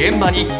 現場に今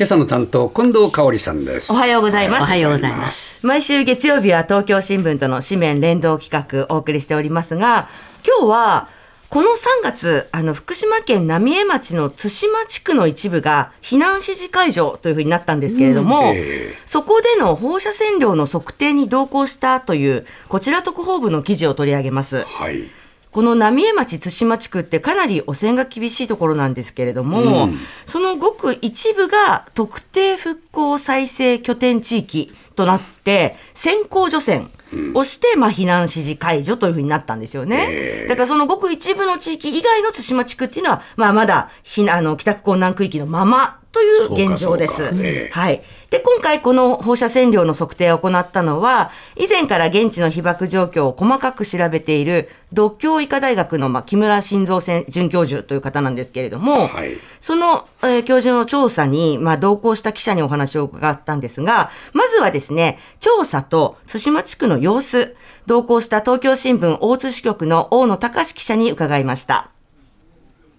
朝の担当近藤香織さんですおはようございます。おはようございます。毎週月曜日は東京新聞との紙面連動企画お送りしておりますが、今日はこの3月、あの福島県浪江町の津島地区の一部が避難指示解除というふうになったんですけれども、えそこでの放射線量の測定に同行したというこちら特報部の記事を取り上げます。はいこの浪江町津島地区ってかなり汚染が厳しいところなんですけれども、うん。そのごく一部が特定復興再生拠点地域となって先行除染をして、まあ、避難指示解除というふうになったんですよね。ええだからそのごく一部の地域以外の津島地区っていうのは、まあ、まだ避難あの帰宅困難区域のままという現状です。はい。で、今回この放射線量の測定を行ったのは、以前から現地の被爆状況を細かく調べている、独協医科大学の、まあ、木村晋三先准教授という方なんですけれども、はいその、えー教授の調査に、まあ、同行した記者にお話を伺ったんですが、まずはですね、調査と津島地区の様子、同行した東京新聞大津支局の大野隆記者に伺いました。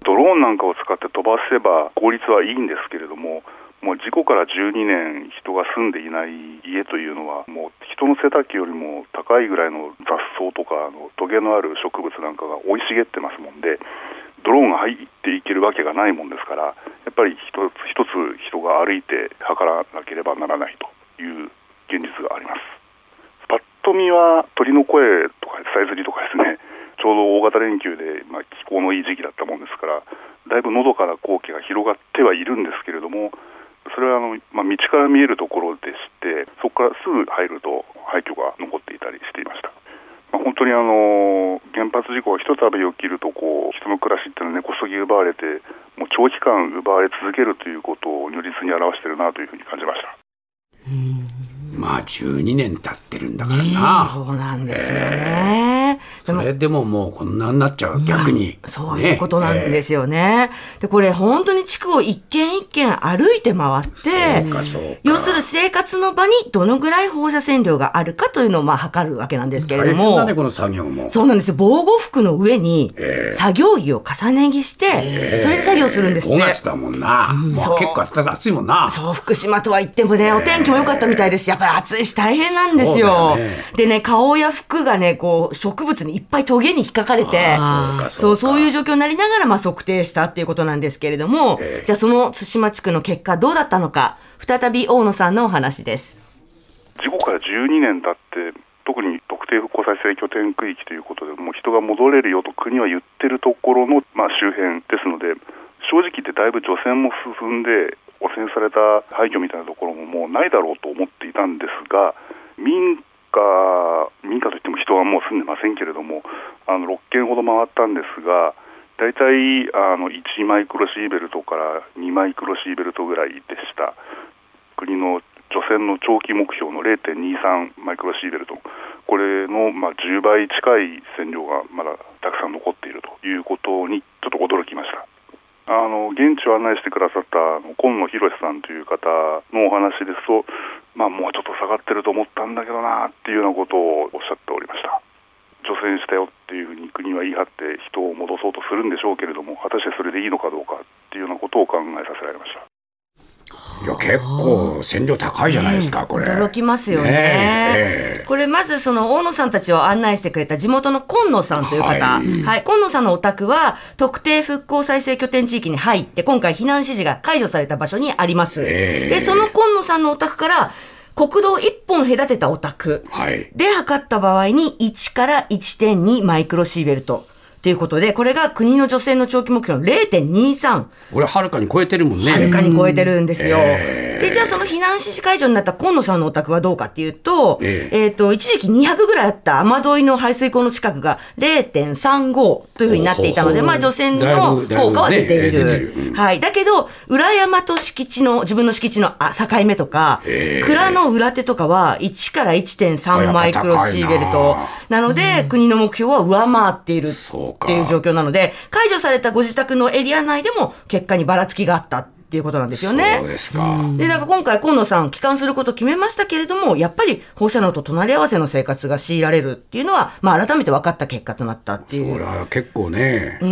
ドローンなんかを使って飛ばせば効率はいいんですけれども、もう事故から12年、人が住んでいない家というのは、もう人の背丈よりも高いぐらいの雑草とか、あのトゲのある植物なんかが生い茂ってますもんで、ドローンが入っていけるわけがないもんですから、やっぱり一つ一つ人が歩いて測らなければならないという現実があります。パッと見は鳥の声とかさえずりとかですね、ちょうど大型連休で、まあ、気候のいい時期だったもんですから、だいぶのどかな光景が広がってはいるんですけれども、それはあの、まあ、道から見えるところでして、そこからすぐ入ると廃墟が残っていたりしていました。まあ、本当にあの原発事故がひとたび起きるとこう人の暮らしっていうのは根こそぎ奪われてもう長期間奪われ続けるということを如実に表しているなというふうに感じました。まあ12年経ってるんだからな、そうなんですよね。でもそれでももうこんなになっちゃう逆に、そういうことなんですよね。で、これ本当に地区を一軒一軒歩いて回って要する生活の場にどのぐらい放射線量があるかというのをまあ測るわけなんですけれども。大変だ。ねこの作業も。そうなんですよ。防護服の上にええ。作業着を重ね着して、それで作業するんです5ね。月だもんな、うう。結構暑暑いもんな。そう、福島とは言ってもね、お天気も良かったみたいですし、やっぱり暑いし大変なんですよね。でね、顔や服がね、こう、植物にいっぱいトゲに引っかかれて、そうかそう、いう状況になりながら、まあ、測定したっていうことなんですけれども、ええじゃあその対馬地区の結果どうだったのか、再び大野さんのお話です。事故から12年経って、特に特定復興再生拠点区域ということで、もう人が戻れるよと国は言ってるところの、まあ、周辺ですので、正直言ってだいぶ除染も進んで、汚染された廃墟みたいなところももうないだろうと思っていたんですが、民家、民家といっても人はもう住んでませんけれども、あの6軒ほど回ったんですが、大体あの1マイクロシーベルトから2マイクロシーベルトぐらいでした。国の除染の長期目標の0.23マイクロシーベルト、これのまあ10倍近い線量がまだたくさん残っているということにちょっと驚きました。あの現地を案内してくださったあの今野博さんという方のお話ですと、まあ、もうちょっと下がってると思ったんだけどなっていうようなことをおっしゃっておりました。除染したよっていうふうに国は言い張って人を戻そうとするんでしょうけれども、果たしてそれでいいのかどうかっていうようなことを考えさせられました。いや結構線量高いじゃないですか、これ。驚きますよね。ねえこれまずその大野さんたちを案内してくれた地元の今野さんという方、ははい。い、今野さんのお宅は特定復興再生拠点地域に入って今回避難指示が解除された場所にあります。ええ。で、その今野さんのお宅から国道1本隔てたお宅はい。で測った場合に1から1.2マイクロシーベルト。ということで、これが国の除染の長期目標の0.23。これはるかに超えてるもんねはるかに超えてるんですよ。ええで、じゃあその避難指示解除になった今野さんのお宅はどうかっていうと、ええ。っ、と、一時期200ぐらいあった雨どいの排水溝の近くが0.35というふうになっていたので、まあ除染の効果は出ている。出てる。うんはい。だけど、裏山と敷地の、自分の敷地のあ境目とか、ええ。蔵の裏手とかは1からあ1.3やっぱマイクロシーベル高トいな。なので、国の目標は上回っているっていう状況なので、解除されたご自宅のエリア内でも結果にばらつきがあったっっていうことなんですよね。そうですか。で、なんか今回、河野さん、帰還することを決めましたけれども、やっぱり放射能と隣り合わせの生活が強いられるっていうのは、まあ、改めて分かった結果となったっていう。これは結構ね、気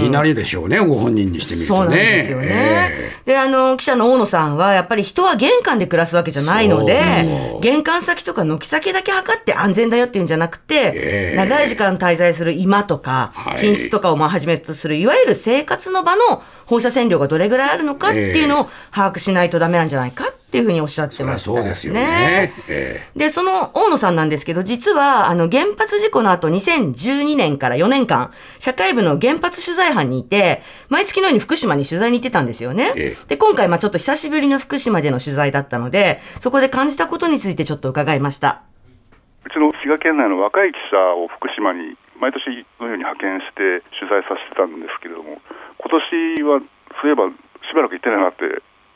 になるでしょうね、ご本人にしてみるとね。そうなんですよね。で、あの、記者の大野さんは、やっぱり人は玄関で暮らすわけじゃないので、玄関先とか軒先だけ測って安全だよっていうんじゃなくて、長い時間滞在する居間とか、寝室とかをまあはじめとする、いわゆる生活の場の放射線量がどれぐらいあるのかっていうのを把握しないとダメなんじゃないかっていうふうにおっしゃってました、ね、そうですよね。で、その大野さんなんですけど、実は、あの、原発事故の後、2012年から4年間、社会部の原発取材班にいて、毎月のように福島に取材に行ってたんですよね。で、今回、まあちょっと久しぶりの福島での取材だったので、そこで感じたことについてちょっと伺いました。うちの滋賀県内の若い記者を福島に毎年のように派遣して取材させてたんですけれども、今年はそういえばしばらく行ってないなって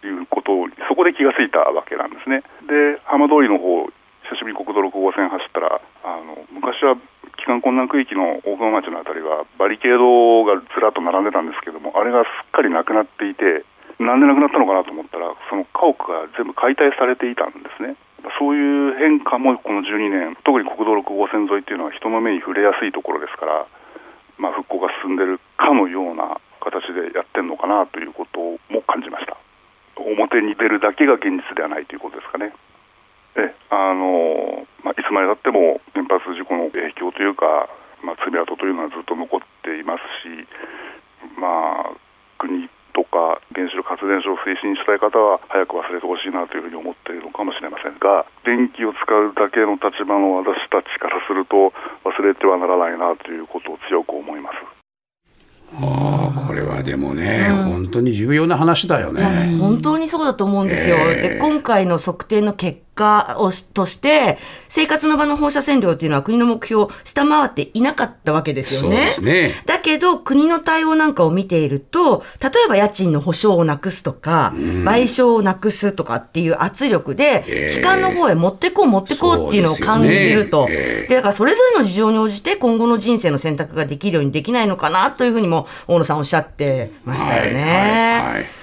いうことをそこで気がついたわけなんですね。で、浜通りの方、久しぶりに国道6号線走ったら、あの昔は帰還困難区域の大熊町のあたりはバリケードがずらっと並んでたんですけども、あれがすっかりなくなっていて、なんでなくなったのかなと思ったら、その家屋が全部解体されていたんですね。そういう変化もこの12年、特に国道6号線沿いっていうのは人の目に触れやすいところですから、まあ、復興が進んでるかのような形でやってるのかなということも感じました。表に出るだけが現実ではないということですかね。えあのまあ、いつまでたっても原発事故の影響というか、まあ、爪痕というのはずっと残っていますし、まあ、国とか原子力発電所を推進したい方は早く忘れてほしいなというふうに思っているのかもしれませんが電気を使うだけの立場の私たちからすると忘れてはならないなということを強く思います。でもね、うん、本当に重要な話だよね。本当にそうだと思うんですよ。えー、で今回の測定の結果をとして生活の場の放射線量っていうのは国の目標を下回っていなかったわけですよね。ねだけど国の対応なんかを見ていると例えば家賃の保証をなくすとか、うん、賠償をなくすとかっていう圧力で、えー、帰還の方へ持ってこう持ってこうっていうのを感じると。で、ねえー、だからそれぞれの事情に応じて今後の人生の選択ができるようにできないのかなというふうにも大野さんおっしゃってましたよね。はいはいはい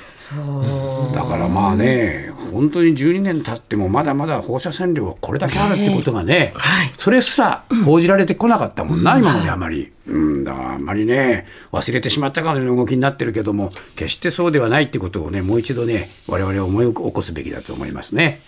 だからまあね、本当に12年経ってもまだまだ放射線量がこれだけあるってことがね、はい、それすら報じられてこなかったもんな、今まであまり。うん、だからあんまりね、忘れてしまったかのような動きになってるけども、決してそうではないってことをね、もう一度ね、我々は思い起こすべきだと思いますね。